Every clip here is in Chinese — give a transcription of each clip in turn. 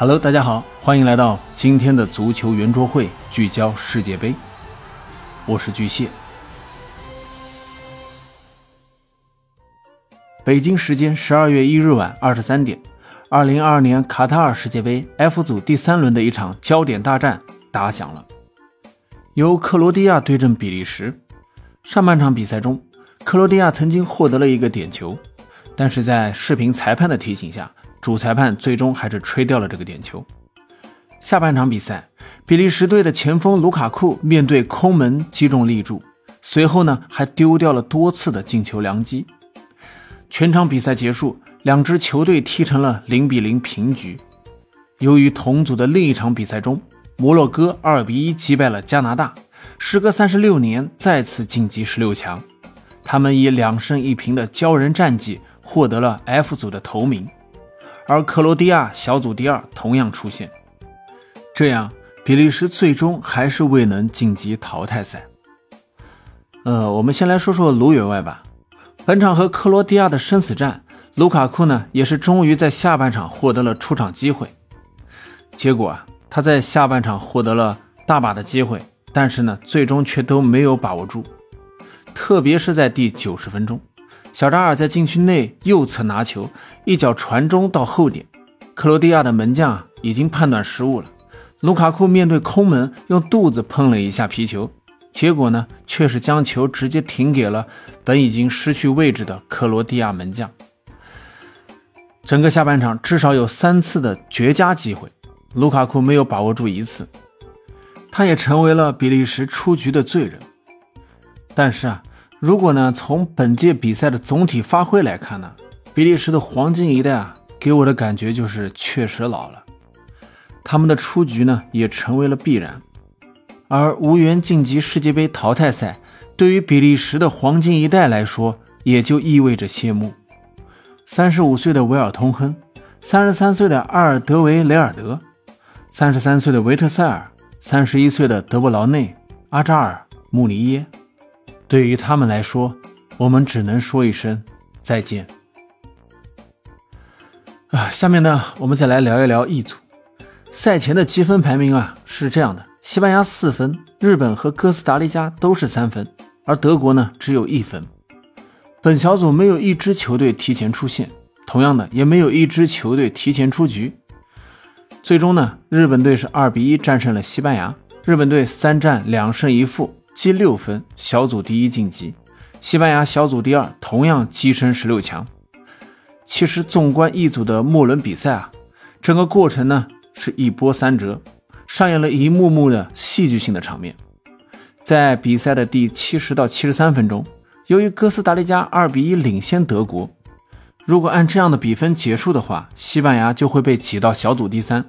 Hello，大家好，欢迎来到今天的足球圆桌会，聚焦世界杯。我是巨蟹。北京时间十二月一日晚二十三点，二零二二年卡塔尔世界杯 F 组第三轮的一场焦点大战打响了，由克罗地亚对阵比利时。上半场比赛中，克罗地亚曾经获得了一个点球，但是在视频裁判的提醒下。主裁判最终还是吹掉了这个点球。下半场比赛，比利时队的前锋卢卡库面对空门击中立柱，随后呢还丢掉了多次的进球良机。全场比赛结束，两支球队踢成了零比零平局。由于同组的另一场比赛中，摩洛哥二比一击败了加拿大，时隔三十六年再次晋级十六强。他们以两胜一平的骄人战绩获得了 F 组的头名。而克罗地亚小组第二同样出现，这样比利时最终还是未能晋级淘汰赛。呃，我们先来说说卢员外吧。本场和克罗地亚的生死战，卢卡库呢也是终于在下半场获得了出场机会。结果啊，他在下半场获得了大把的机会，但是呢，最终却都没有把握住，特别是在第九十分钟。小扎尔在禁区内右侧拿球，一脚传中到后点，克罗地亚的门将已经判断失误了。卢卡库面对空门，用肚子碰了一下皮球，结果呢，却是将球直接停给了本已经失去位置的克罗地亚门将。整个下半场至少有三次的绝佳机会，卢卡库没有把握住一次，他也成为了比利时出局的罪人。但是啊。如果呢，从本届比赛的总体发挥来看呢，比利时的黄金一代啊，给我的感觉就是确实老了，他们的出局呢也成为了必然，而无缘晋级世界杯淘汰赛，对于比利时的黄金一代来说，也就意味着谢幕。三十五岁的维尔通亨，三十三岁的阿尔德维雷尔德，三十三岁的维特塞尔，三十一岁的德布劳内、阿扎尔、穆尼耶。对于他们来说，我们只能说一声再见。啊，下面呢，我们再来聊一聊 E 组赛前的积分排名啊，是这样的：西班牙四分，日本和哥斯达黎加都是三分，而德国呢只有一分。本小组没有一支球队提前出线，同样的也没有一支球队提前出局。最终呢，日本队是二比一战胜了西班牙，日本队三战两胜一负。积六分，小组第一晋级。西班牙小组第二，同样跻身十六强。其实，纵观一组的末轮比赛啊，整个过程呢是一波三折，上演了一幕幕的戏剧性的场面。在比赛的第七十到七十三分钟，由于哥斯达黎加二比一领先德国，如果按这样的比分结束的话，西班牙就会被挤到小组第三。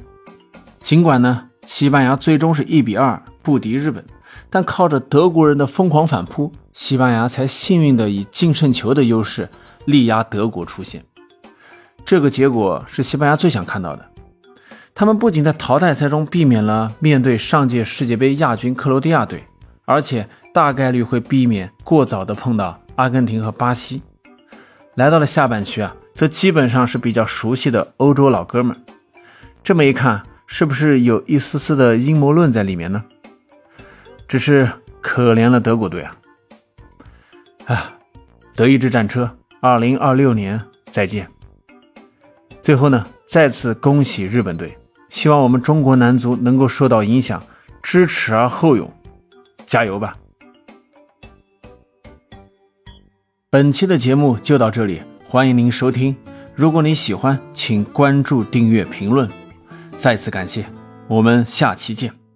尽管呢，西班牙最终是一比二不敌日本。但靠着德国人的疯狂反扑，西班牙才幸运的以净胜球的优势力压德国出线。这个结果是西班牙最想看到的。他们不仅在淘汰赛中避免了面对上届世界杯亚军克罗地亚队，而且大概率会避免过早的碰到阿根廷和巴西。来到了下半区啊，则基本上是比较熟悉的欧洲老哥们。这么一看，是不是有一丝丝的阴谋论在里面呢？只是可怜了德国队啊！啊，德意志战车，二零二六年再见。最后呢，再次恭喜日本队，希望我们中国男足能够受到影响，知耻而后勇，加油吧！本期的节目就到这里，欢迎您收听。如果你喜欢，请关注、订阅、评论。再次感谢，我们下期见。